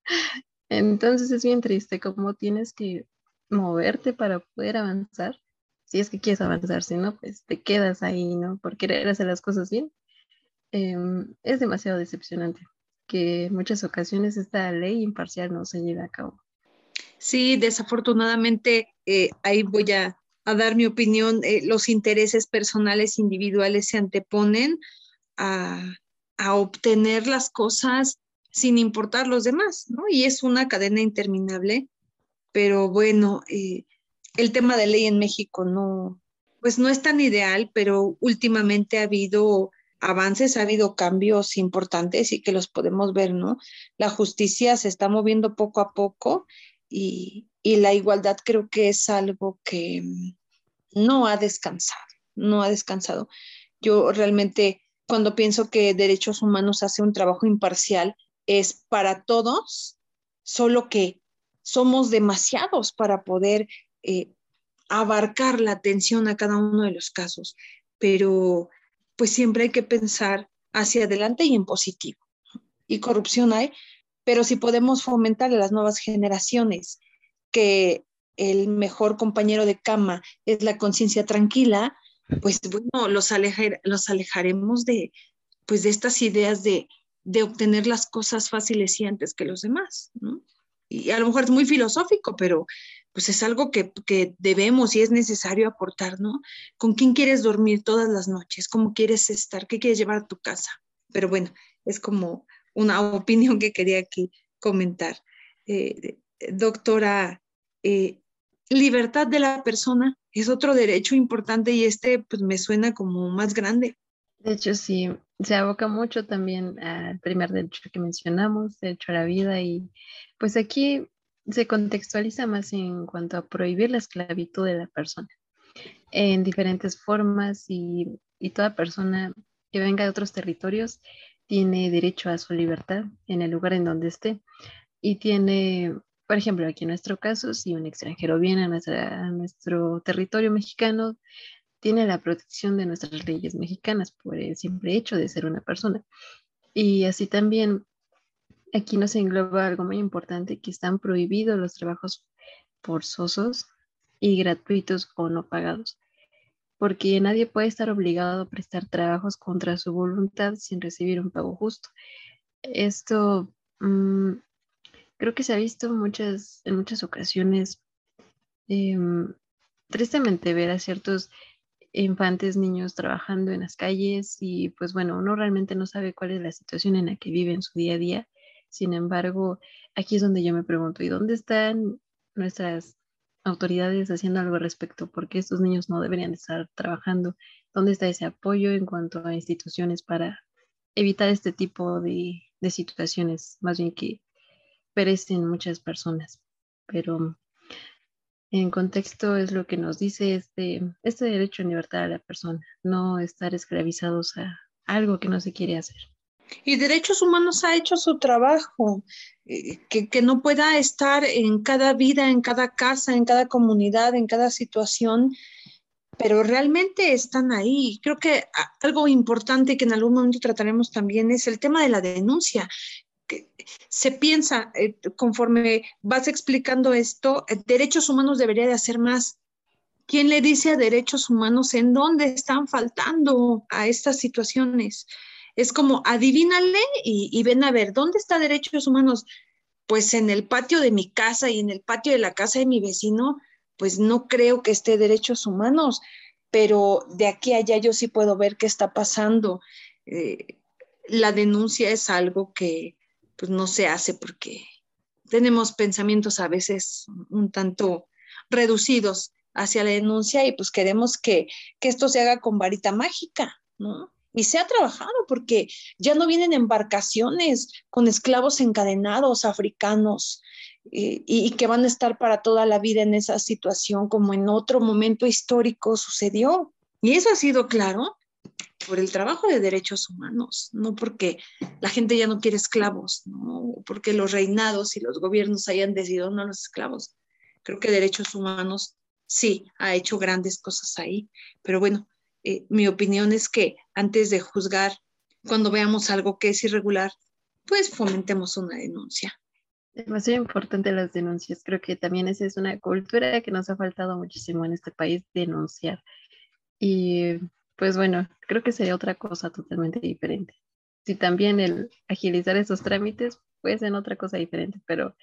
Entonces es bien triste cómo tienes que moverte para poder avanzar, si es que quieres avanzar, si no, pues te quedas ahí, ¿no? Por querer hacer las cosas bien. Em, es demasiado decepcionante que en muchas ocasiones esta ley imparcial no se lleve a cabo. Sí, desafortunadamente, eh, ahí voy a, dar mi opinión, eh, los intereses personales individuales se anteponen a obtener las cosas sin importar los demás, ¿no? Y es una cadena interminable, pero bueno, eh, el tema de ley en México no, pues no es tan ideal, pero últimamente ha habido avances, ha habido cambios importantes y que los podemos ver, ¿no? La justicia se está moviendo poco a poco y, y la igualdad creo que es algo que no ha descansado, no ha descansado. Yo realmente cuando pienso que derechos humanos hace un trabajo imparcial, es para todos, solo que somos demasiados para poder eh, abarcar la atención a cada uno de los casos, pero pues siempre hay que pensar hacia adelante y en positivo. Y corrupción hay, pero si podemos fomentar a las nuevas generaciones que el mejor compañero de cama es la conciencia tranquila, pues bueno, los, los alejaremos de, pues de estas ideas de de obtener las cosas fáciles y antes que los demás, ¿no? Y a lo mejor es muy filosófico, pero pues es algo que, debemos y es necesario aportar, ¿no? ¿Con quién quieres dormir todas las noches? ¿Cómo quieres estar? ¿Qué quieres llevar a tu casa? Pero bueno, es como una opinión que quería aquí comentar. Eh, doctora, eh, libertad de la persona es otro derecho importante y este pues me suena como más grande. De hecho, sí, se aboca mucho también al primer derecho que mencionamos, derecho a la vida, y pues aquí se contextualiza más en cuanto a prohibir la esclavitud de la persona en diferentes formas y, y toda persona que venga de otros territorios tiene derecho a su libertad en el lugar en donde esté y tiene, por ejemplo, aquí en nuestro caso, si un extranjero viene a, a nuestro territorio mexicano, tiene la protección de nuestras leyes mexicanas por el simple hecho de ser una persona. Y así también aquí nos engloba algo muy importante, que están prohibidos los trabajos forzosos y gratuitos o no pagados, porque nadie puede estar obligado a prestar trabajos contra su voluntad sin recibir un pago justo. Esto mm, creo que se ha visto muchas, en muchas ocasiones, em, tristemente ver a ciertos infantes, niños trabajando en las calles y pues bueno, uno realmente no sabe cuál es la situación en la que vive en su día a día. Sin embargo, aquí es donde yo me pregunto, ¿y dónde están nuestras autoridades haciendo algo al respecto? ¿Por qué estos niños no deberían estar trabajando? ¿Dónde está ese apoyo en cuanto a instituciones para evitar este tipo de, de situaciones? Más bien que perecen muchas personas. Pero en contexto es lo que nos dice este, este derecho a libertad a la persona, no estar esclavizados a algo que no se quiere hacer. Y Derechos Humanos ha hecho su trabajo, eh, que, que, no pueda estar en cada vida, en cada casa, en cada comunidad, en cada situación, pero realmente están ahí. Creo que algo importante que en algún momento trataremos también es el tema de la denuncia se piensa, eh, conforme vas explicando esto, eh, derechos humanos debería de hacer más, ¿Quién le dice a derechos humanos en dónde están faltando a estas situaciones? Es como adivínale y, ven a ver, ¿dónde está derechos humanos? Pues en el patio de mi casa y en el patio de la casa de mi vecino, pues no creo que esté derechos humanos, pero de aquí a allá yo sí puedo ver qué está pasando. Eh, la denuncia es algo que pues no se hace porque tenemos pensamientos a veces un tanto reducidos hacia la denuncia y pues queremos que, que esto se haga con varita mágica, ¿no? Y se ha trabajado porque ya no vienen embarcaciones con esclavos encadenados africanos y, y, que van a estar para toda la vida en esa situación como en otro momento histórico sucedió. Y eso ha sido claro por el trabajo de derechos humanos, no porque la gente ya no quiere esclavos, no porque los reinados y los gobiernos hayan decidido no los esclavos. Creo que derechos humanos sí ha hecho grandes cosas ahí, pero bueno, eh, mi opinión es que antes de juzgar, cuando veamos algo que es irregular, pues fomentemos una denuncia. Demasiado importante las denuncias. Creo que también esa es una cultura que nos ha faltado muchísimo en este país, denunciar. Y pues bueno, creo que sería otra cosa totalmente diferente. Si también el agilizar esos trámites puede ser otra cosa diferente, pero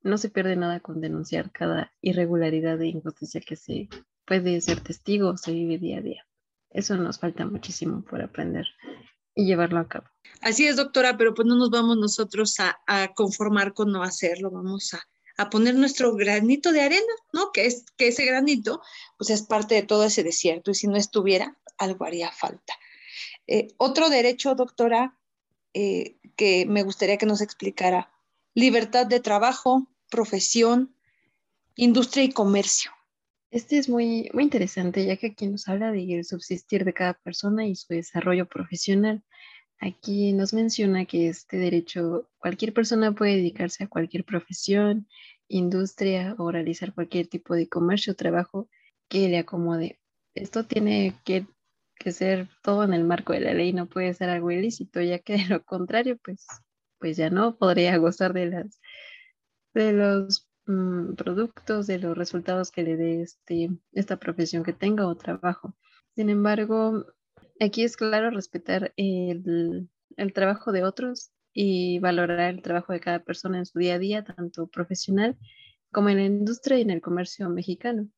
no se pierde nada con denunciar cada irregularidad e injusticia que se puede ser testigo se vive día a día. Eso nos falta muchísimo por aprender y llevarlo a cabo. Así es, doctora, pero pues no nos vamos nosotros a, conformar con no hacerlo, vamos a, poner nuestro granito de arena, ¿no? Que, es, que ese granito, pues es parte de todo ese desierto y si no estuviera, algo haría falta. Eh, otro derecho, doctora, eh, que me gustaría que nos explicara, libertad de trabajo, profesión, industria y comercio. Este es muy, muy interesante, ya que aquí nos habla de subsistir de cada persona y su desarrollo profesional. Aquí nos menciona que este derecho, cualquier persona puede dedicarse a cualquier profesión, industria o realizar cualquier tipo de comercio o trabajo que le acomode. Esto tiene que, que, ser todo en el marco de la ley, no puede ser algo ilícito, ya que de lo contrario, pues, pues ya no podría gozar de, las, de los Mm, productos, de los resultados que le dé este, esta profesión que tenga o trabajo. Sin embargo, aquí es claro respetar el, el trabajo de otros y valorar el trabajo de cada persona en su día a día, tanto profesional como en la industria y en el comercio mexicano,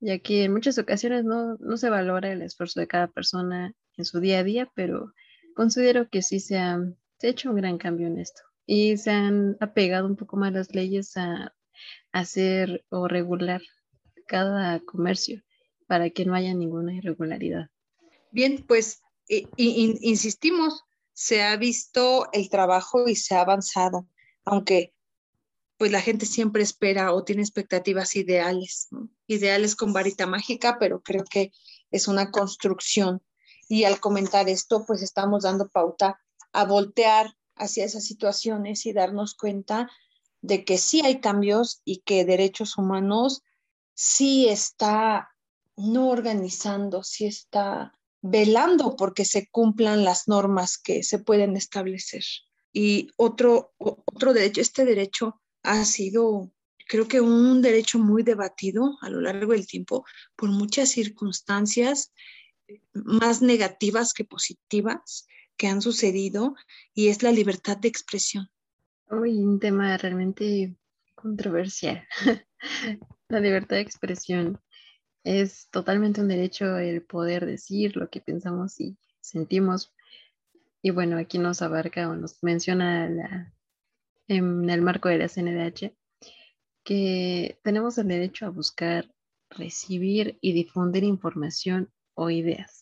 ya que en muchas ocasiones no, no se valora el esfuerzo de cada persona en su día a día, pero considero que sí se ha, se ha hecho un gran cambio en esto y se han apegado un poco más las leyes a hacer o regular cada comercio para que no haya ninguna irregularidad. Bien, pues insistimos, se ha visto el trabajo y se ha avanzado, aunque pues la gente siempre espera o tiene expectativas ideales, ideales con varita mágica, pero creo que es una construcción. Y al comentar esto, pues estamos dando pauta a voltear hacia esas situaciones y darnos cuenta de que sí hay cambios y que derechos humanos sí está no organizando, sí está velando porque se cumplan las normas que se pueden establecer. Y otro, otro derecho, este derecho ha sido, creo que un derecho muy debatido a lo largo del tiempo por muchas circunstancias más negativas que positivas que han sucedido y es la libertad de expresión. Uy, un tema realmente controversial. La libertad de expresión es totalmente un derecho el poder decir lo que pensamos y sentimos. Y bueno, aquí nos abarca o nos menciona en el marco de la CNDH que tenemos el derecho a buscar, recibir y difundir información o ideas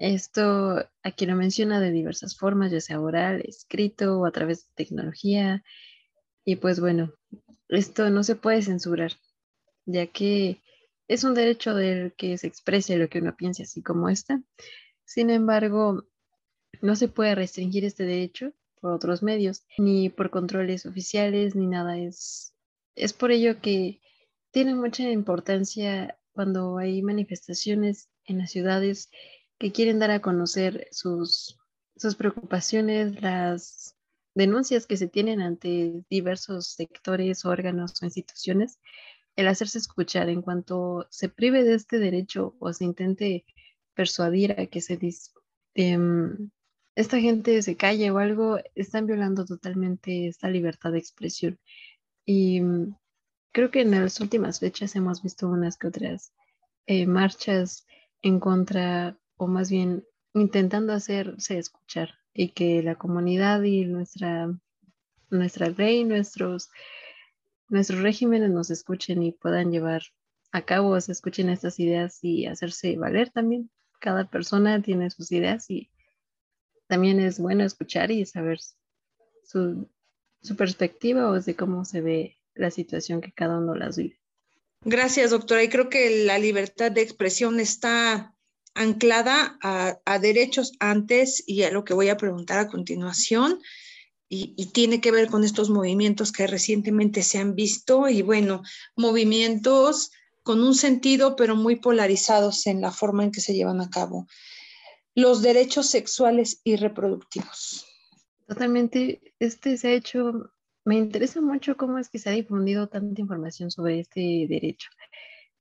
esto aquí lo menciona de diversas formas, ya sea oral, escrito o a través de tecnología. Y pues bueno, esto no se puede censurar, ya que es un derecho del que se exprese lo que uno piense, así como esta. Sin embargo, no se puede restringir este derecho por otros medios, ni por controles oficiales, ni nada. Es, es por ello que tiene mucha importancia cuando hay manifestaciones en las ciudades que quieren dar a conocer sus, sus preocupaciones, las denuncias que se tienen ante diversos sectores, órganos o instituciones, el hacerse escuchar en cuanto se prive de este derecho o se intente persuadir a que se em, esta gente se calle o algo, están violando totalmente esta libertad de expresión. Y mm, creo que en las últimas fechas hemos visto unas que otras eh, marchas en contra, o más bien intentando hacerse escuchar y que la comunidad y nuestra, nuestra ley, nuestros, nuestros regímenes nos escuchen y puedan llevar a cabo, se escuchen estas ideas y hacerse valer también. Cada persona tiene sus ideas y también es bueno escuchar y saber su, su perspectiva o de cómo se ve la situación que cada uno las vive. Gracias, doctora. Y creo que la libertad de expresión está anclada a, derechos antes y a lo que voy a preguntar a continuación. Y, y, tiene que ver con estos movimientos que recientemente se han visto y bueno, movimientos con un sentido pero muy polarizados en la forma en que se llevan a cabo. Los derechos sexuales y reproductivos. Totalmente, este se ha hecho me interesa mucho cómo es que se ha difundido tanta información sobre este derecho.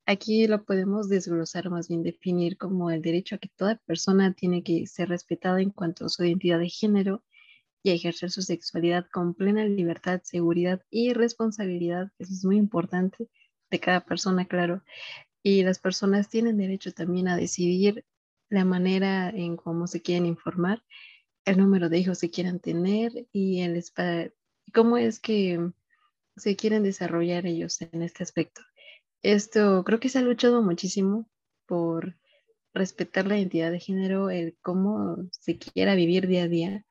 Aquí lo podemos desglosar, más bien definir como el derecho a que toda persona tiene que ser respetada en cuanto a su identidad de género y a ejercer su sexualidad con plena libertad, seguridad y responsabilidad. Eso es muy importante de cada persona, claro. Y las personas tienen derecho también a decidir la manera en cómo se quieren informar, el número de hijos que quieran tener y el, cómo es que se quieren desarrollar ellos en este aspecto. Esto creo que se ha luchado muchísimo por respetar la identidad de género, el cómo se quiera vivir día a día.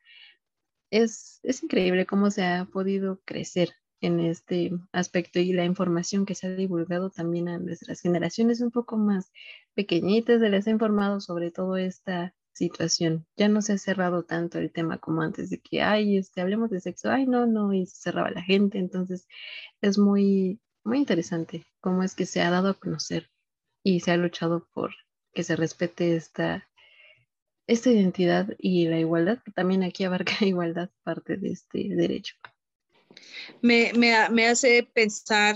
Es, es increíble cómo se ha podido crecer en este aspecto y la información que se ha divulgado también a nuestras generaciones un poco más pequeñitas, se les ha informado sobre todo esta situación. Ya no se ha cerrado tanto el tema como antes de que, ay, este, hablemos de sexo, ay, no, no, y se cerraba la gente. Entonces, es muy, muy interesante cómo es que se ha dado a conocer y se ha luchado por que se respete esta, esta identidad y la igualdad, que también aquí abarca igualdad parte de este derecho. Me, me, me hace pensar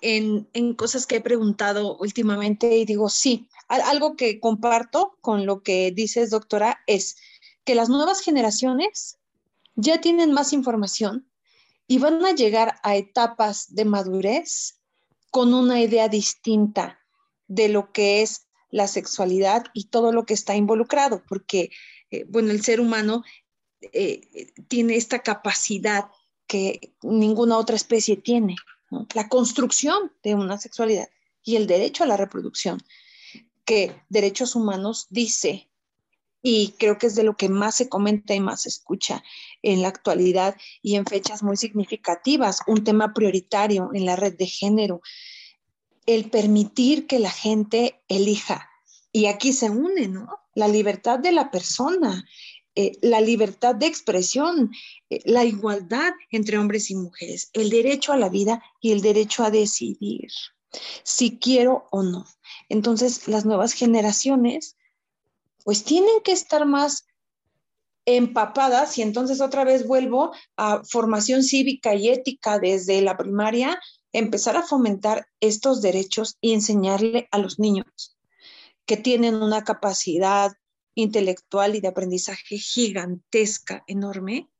en, cosas que he preguntado últimamente y digo, sí, algo que comparto con lo que dices, doctora, es que las nuevas generaciones ya tienen más información y van a llegar a etapas de madurez con una idea distinta de lo que es la sexualidad y todo lo que está involucrado, porque, eh, bueno, el ser humano eh, tiene esta capacidad que ninguna otra especie tiene la construcción de una sexualidad y el derecho a la reproducción, que derechos humanos dice, y creo que es de lo que más se comenta y más se escucha en la actualidad y en fechas muy significativas, un tema prioritario en la red de género, el permitir que la gente elija. Y aquí se une, ¿no? La libertad de la persona, eh, la libertad de expresión, eh, la igualdad entre hombres y mujeres, el derecho a la vida y el derecho a decidir si quiero o no. Entonces, las nuevas generaciones, pues tienen que estar más empapadas y entonces otra vez vuelvo a formación cívica y ética desde la primaria, empezar a fomentar estos derechos y enseñarle a los niños que tienen una capacidad intelectual y de aprendizaje gigantesca, enorme,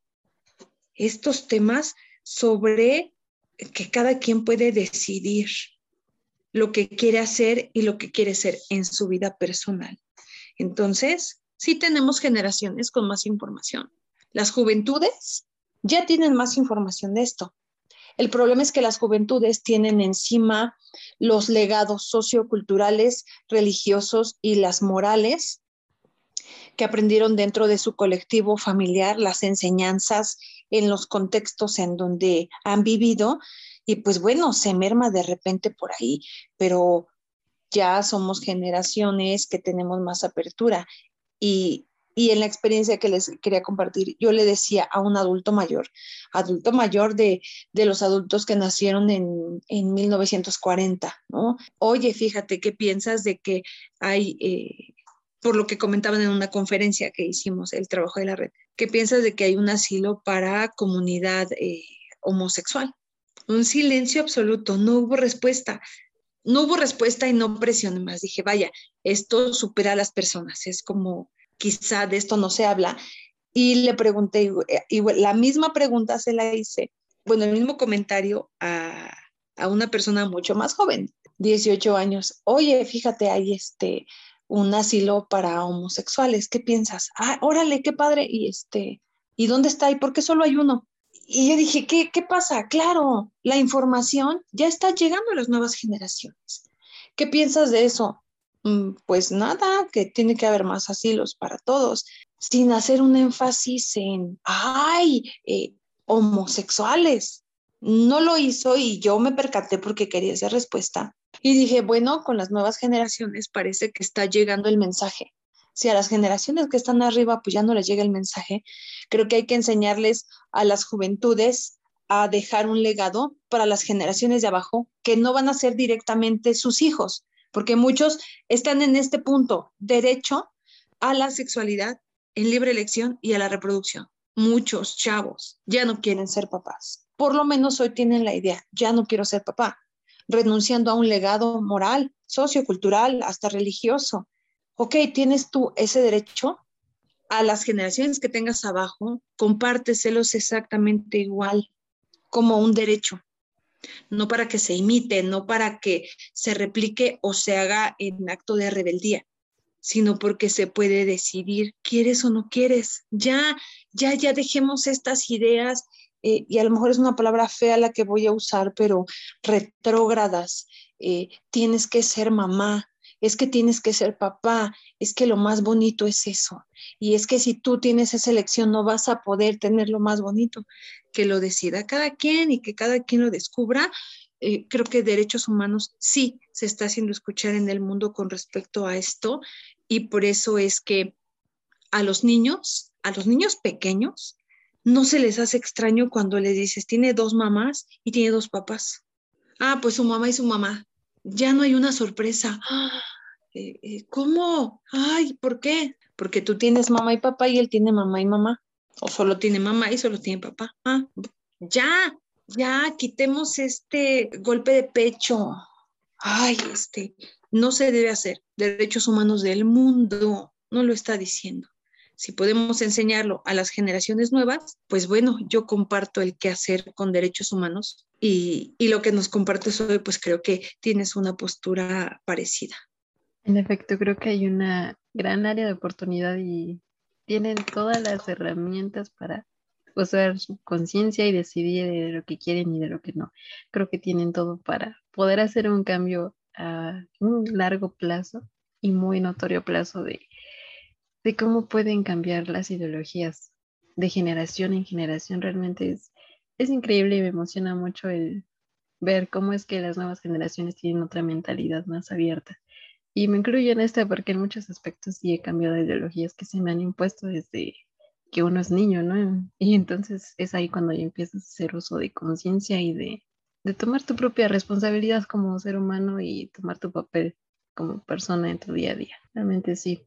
estos temas sobre que cada quien puede decidir lo que quiere hacer y lo que quiere ser en su vida personal. Entonces, sí tenemos generaciones con más información. Las juventudes ya tienen más información de esto. El problema es que las juventudes tienen encima los legados socioculturales, religiosos y las morales que aprendieron dentro de su colectivo familiar, las enseñanzas en los contextos en donde han vivido y pues bueno, se merma de repente por ahí, pero ya somos generaciones que tenemos más apertura y, en la experiencia que les quería compartir, yo le decía a un adulto mayor, adulto mayor de, los adultos que nacieron en, en 1940, ¿no? Oye, fíjate, ¿qué piensas de que hay eh, por lo que comentaban en una conferencia que hicimos, el trabajo de la red. ¿Qué piensas de que hay un asilo para comunidad eh, homosexual? un silencio absoluto, no hubo respuesta. No hubo respuesta y no presión más. Dije, vaya, esto supera a las personas, es como quizá de esto no se habla. Y le pregunté, y la misma pregunta se la hice, bueno, el mismo comentario a, a una persona mucho más joven, 18 años. Oye, fíjate, hay este, un asilo para homosexuales. ¿Qué piensas? Ah, órale, qué padre. Y este, ¿y dónde está? ¿Y por qué solo hay uno? Y yo dije, ¿qué, qué pasa? Claro, la información ya está llegando a las nuevas generaciones. ¿Qué piensas de eso? Mm, pues nada, que tiene que haber más asilos para todos, sin hacer un énfasis en, ay, eh, homosexuales. No lo hizo y yo me percaté porque quería esa respuesta. Y dije, bueno, con las nuevas generaciones parece que está llegando el mensaje. Si a las generaciones que están arriba pues ya no les llega el mensaje, creo que hay que enseñarles a las juventudes a dejar un legado para las generaciones de abajo que no van a ser directamente sus hijos, porque muchos están en este punto, derecho a la sexualidad en libre elección y a la reproducción. Muchos chavos ya no quieren ser papás. Por lo menos hoy tienen la idea, ya no quiero ser papá renunciando a un legado moral, sociocultural, hasta religioso. Ok, tienes tú ese derecho a las generaciones que tengas abajo, compárteselos exactamente igual como un derecho, no para que se imite, no para que se replique o se haga en acto de rebeldía, sino porque se puede decidir, ¿quieres o no quieres? Ya, ya, ya dejemos estas ideas eh, y a lo mejor es una palabra fea la que voy a usar, pero retrógradas. Eh, tienes que ser mamá, es que tienes que ser papá, es que lo más bonito es eso. Y es que si tú tienes esa elección no vas a poder tener lo más bonito, que lo decida cada quien y que cada quien lo descubra. Eh, creo que derechos humanos sí se está haciendo escuchar en el mundo con respecto a esto y por eso es que a los niños, a los niños pequeños, no se les hace extraño cuando les dices, tiene dos mamás y tiene dos papás. Ah, pues su mamá y su mamá. Ya no hay una sorpresa. Eh, eh, ¿Cómo? Ay, ¿por qué? Porque tú tienes mamá y papá y él tiene mamá y mamá. O solo tiene mamá y solo tiene papá. Ah, ya, ya, quitemos este golpe de pecho. Ay, este, no se debe hacer. Derechos humanos del mundo no lo está diciendo si podemos enseñarlo a las generaciones nuevas, pues bueno, yo comparto el qué hacer con derechos humanos y, lo que nos compartes hoy, pues creo que tienes una postura parecida. En efecto, creo que hay una gran área de oportunidad y tienen todas las herramientas para usar su conciencia y decidir de lo que quieren y de lo que no. Creo que tienen todo para poder hacer un cambio a un largo plazo y muy notorio plazo de de cómo pueden cambiar las ideologías de generación en generación. Realmente es, es increíble y me emociona mucho el ver cómo es que las nuevas generaciones tienen otra mentalidad más abierta. Y me incluyo en esta porque en muchos aspectos sí he cambiado de ideologías que se me han impuesto desde que uno es niño, ¿no? Y entonces es ahí cuando ya empiezas a hacer uso de conciencia y de, de tomar tu propia responsabilidad como ser humano y tomar tu papel como persona en tu día a día. Realmente sí,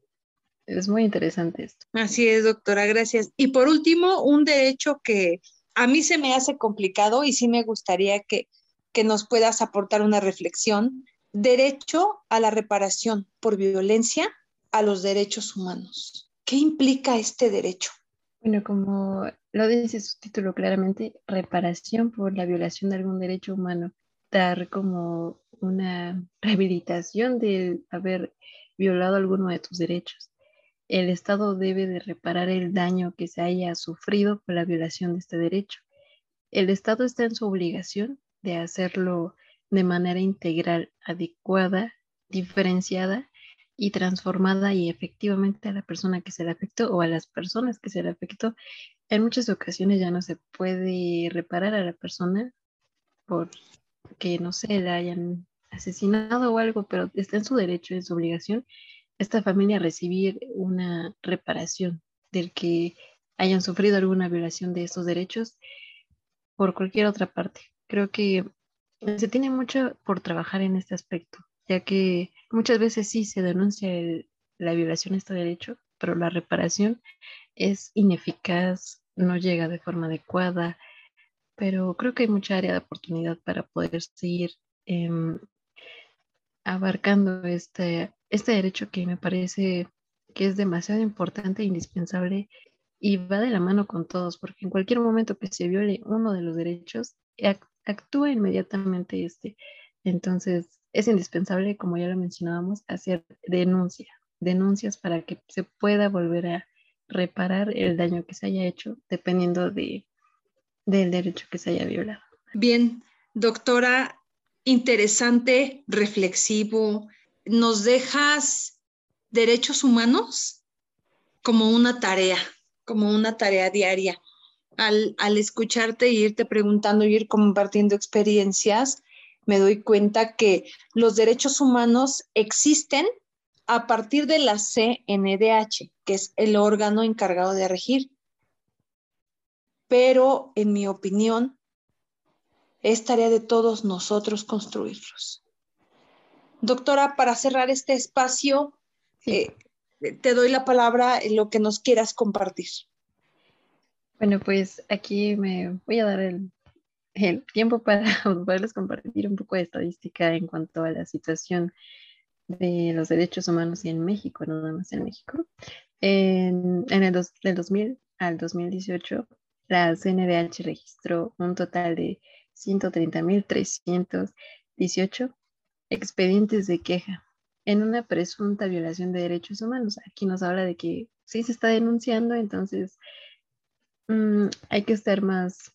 es muy interesante esto. Así es, doctora, gracias. Y por último, un derecho que a mí se me hace complicado y sí me gustaría que, que nos puedas aportar una reflexión. Derecho a la reparación por violencia a los derechos humanos. ¿Qué implica este derecho? Bueno, como lo dice su título claramente, reparación por la violación de algún derecho humano, dar como una rehabilitación de haber violado alguno de tus derechos el Estado debe de reparar el daño que se haya sufrido por la violación de este derecho. El Estado está en su obligación de hacerlo de manera integral, adecuada, diferenciada y transformada y efectivamente a la persona que se le afectó o a las personas que se le afectó. En muchas ocasiones ya no se puede reparar a la persona porque, no sé, la hayan asesinado o algo, pero está en su derecho, en su obligación esta familia recibir una reparación del que hayan sufrido alguna violación de estos derechos por cualquier otra parte. Creo que se tiene mucho por trabajar en este aspecto, ya que muchas veces sí se denuncia la violación de este derecho, pero la reparación es ineficaz, no llega de forma adecuada, pero creo que hay mucha área de oportunidad para poder seguir em, abarcando este, este derecho que me parece que es demasiado importante e indispensable y va de la mano con todos, porque en cualquier momento que se viole uno de los derechos, actúa inmediatamente este. Entonces, es indispensable, como ya lo mencionábamos, hacer denuncia, denuncias para que se pueda volver a reparar el daño que se haya hecho, dependiendo de, del derecho que se haya violado. Bien, doctora, interesante, reflexivo. ¿Nos dejas derechos humanos como una tarea, como una tarea diaria? Al, escucharte e irte preguntando y ir compartiendo experiencias, me doy cuenta que los derechos humanos existen a partir de la CNDH, que es el órgano encargado de regir. Pero, en mi opinión, es tarea de todos nosotros construirlos. Doctora, para cerrar este espacio, eh, te doy la palabra en lo que nos quieras compartir. Bueno, pues aquí me voy a dar el, el tiempo para poderles compartir un poco de estadística en cuanto a la situación de los derechos humanos en México, no nada más en México. En, el del 2000 al 2018, la CNDH registró un total de 130.318 expedientes de queja en una presunta violación de derechos humanos. Aquí nos habla de que sí se está denunciando, entonces mm, hay que estar más,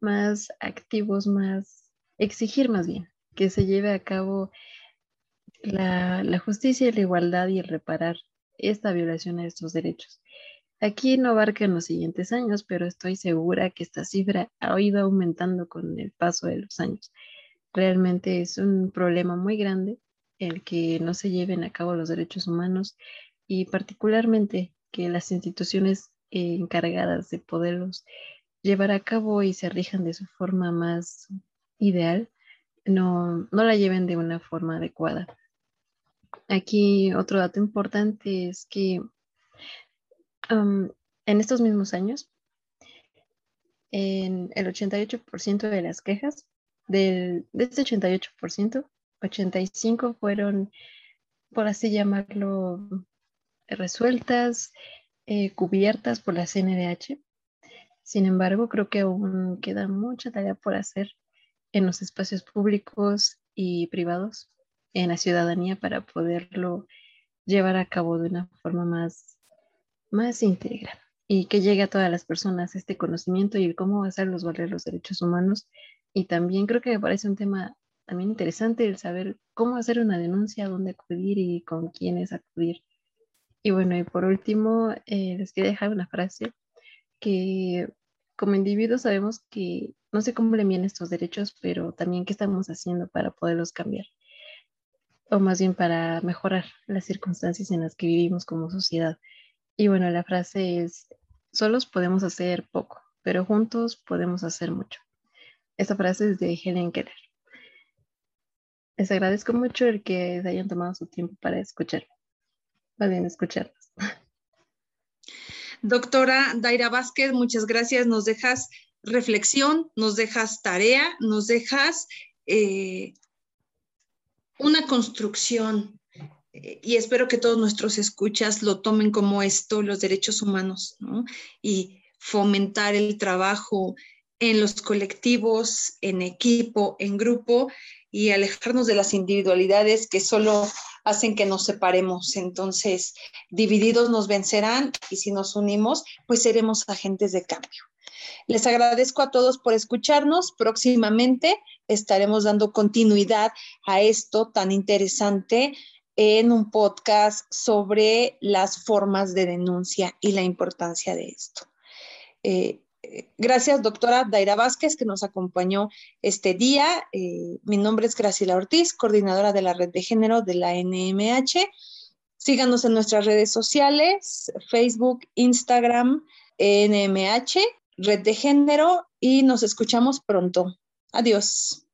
más activos, más, exigir más bien que se lleve a cabo la, justicia y la igualdad y el reparar esta violación a estos derechos. Aquí no abarca en los siguientes años, pero estoy segura que esta cifra ha ido aumentando con el paso de los años. Realmente es un problema muy grande el que no se lleven a cabo los derechos humanos y particularmente que las instituciones encargadas de poderlos llevar a cabo y se rijan de su forma más ideal, no, no la lleven de una forma adecuada. Aquí otro dato importante es que en estos mismos años, en el 88% de las quejas, del, de este 88%, 85 fueron, por así llamarlo, resueltas, eh, cubiertas por la CNDH. Sin embargo, creo que aún queda mucha tarea por hacer en los espacios públicos y privados en la ciudadanía para poderlo llevar a cabo de una forma más, más íntegra y que llegue a todas las personas este conocimiento y cómo hacerlos valer los derechos humanos. Y también creo que me parece un tema también interesante el saber cómo hacer una denuncia, dónde acudir y con quiénes acudir. Y bueno, y por último, eh, les quería dejar una frase que como individuos sabemos que no sé cómo le envían estos derechos, pero también qué estamos haciendo para poderlos cambiar o más bien para mejorar las circunstancias en las que vivimos como sociedad. Y bueno, la frase es, solos podemos hacer poco, pero juntos podemos hacer mucho. Esta frase es de Helen Keller. Les agradezco mucho el que hayan tomado su tiempo para escuchar. Más bien, escucharnos. Doctora Daira Vázquez, muchas gracias. Nos dejas reflexión, nos dejas tarea, nos dejas eh, una construcción y espero que todos nuestros escuchas lo tomen como esto, los derechos humanos, ¿no? Y fomentar el trabajo en los colectivos, en equipo, en grupo y alejarnos de las individualidades que solo hacen que nos separemos. Entonces, divididos nos vencerán y si nos unimos, pues seremos agentes de cambio. Les agradezco a todos por escucharnos. Próximamente estaremos dando continuidad a esto tan interesante en un podcast sobre las formas de denuncia y la importancia de esto. Eh, gracias, doctora Daira Vázquez, que nos acompañó este día. Eh, mi nombre es Graciela Ortiz, coordinadora de la red de género de la NMH. Síganos en nuestras redes sociales, Facebook, Instagram, NMH, red de género, y nos escuchamos pronto. Adiós.